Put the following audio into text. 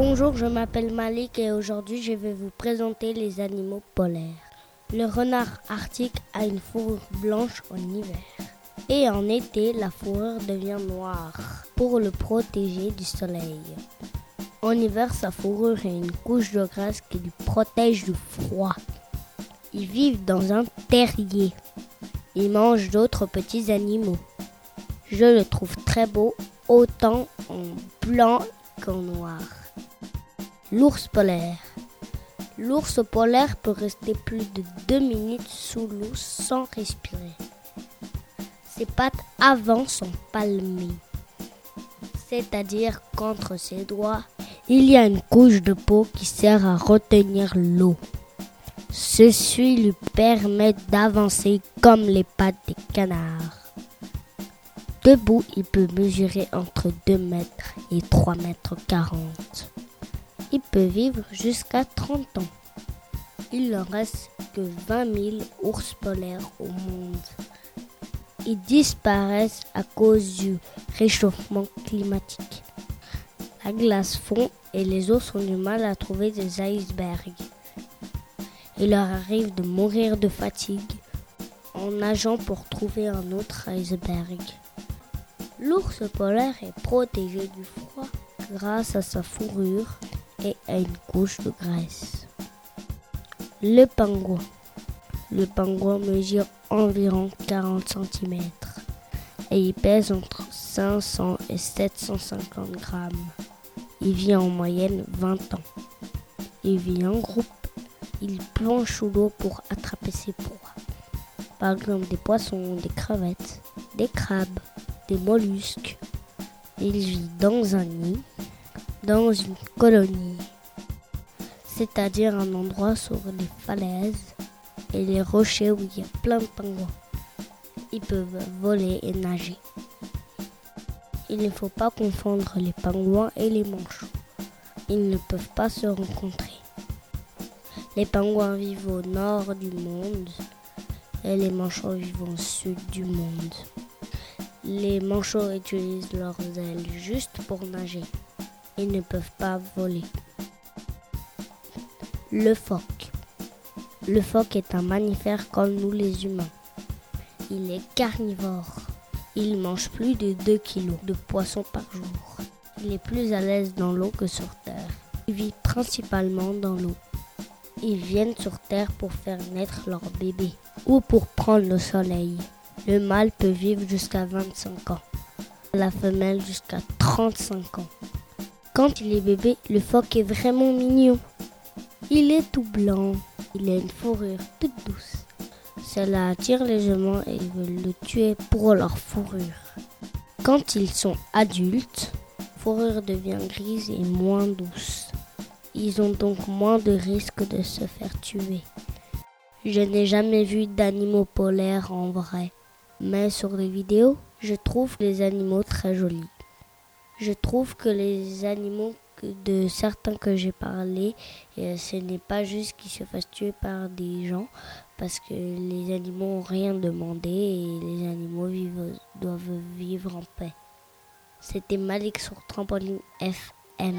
Bonjour, je m'appelle Malik et aujourd'hui je vais vous présenter les animaux polaires. Le renard arctique a une fourrure blanche en hiver. Et en été, la fourrure devient noire pour le protéger du soleil. En hiver, sa fourrure est une couche de graisse qui lui protège du froid. Ils vivent dans un terrier. Ils mangent d'autres petits animaux. Je le trouve très beau, autant en blanc qu'en noir. L'ours polaire. L'ours polaire peut rester plus de deux minutes sous l'eau sans respirer. Ses pattes avant sont palmées, c'est-à-dire qu'entre ses doigts, il y a une couche de peau qui sert à retenir l'eau. Ceci lui permet d'avancer comme les pattes des canards. Debout, il peut mesurer entre 2 mètres et 3 mètres 40. Il peut vivre jusqu'à 30 ans. Il ne reste que 20 000 ours polaires au monde. Ils disparaissent à cause du réchauffement climatique. La glace fond et les ours ont du mal à trouver des icebergs. Il leur arrive de mourir de fatigue en nageant pour trouver un autre iceberg. L'ours polaire est protégé du froid grâce à sa fourrure et à une couche de graisse. Le pingouin. Le pingouin mesure environ 40 cm et il pèse entre 500 et 750 grammes. Il vit en moyenne 20 ans. Il vit en groupe. Il plonge sous l'eau pour attraper ses proies. Par exemple des poissons, des crevettes, des crabes, des mollusques. Il vit dans un nid dans une colonie, c'est-à-dire un endroit sur les falaises et les rochers où il y a plein de pingouins. Ils peuvent voler et nager. Il ne faut pas confondre les pingouins et les manchots. Ils ne peuvent pas se rencontrer. Les pingouins vivent au nord du monde et les manchots vivent au sud du monde. Les manchots utilisent leurs ailes juste pour nager. Ils ne peuvent pas voler. Le phoque. Le phoque est un mammifère comme nous les humains. Il est carnivore. Il mange plus de 2 kg de poisson par jour. Il est plus à l'aise dans l'eau que sur terre. Il vit principalement dans l'eau. Ils viennent sur terre pour faire naître leur bébé ou pour prendre le soleil. Le mâle peut vivre jusqu'à 25 ans, la femelle jusqu'à 35 ans. Quand il est bébé, le phoque est vraiment mignon. Il est tout blanc. Il a une fourrure toute douce. Cela attire les humains et ils veulent le tuer pour leur fourrure. Quand ils sont adultes, fourrure devient grise et moins douce. Ils ont donc moins de risques de se faire tuer. Je n'ai jamais vu d'animaux polaires en vrai, mais sur les vidéos, je trouve les animaux très jolis. Je trouve que les animaux de certains que j'ai parlé, euh, ce n'est pas juste qu'ils se fassent tuer par des gens, parce que les animaux n'ont rien demandé et les animaux doivent vivre en paix. C'était Malik sur Trampoline FM.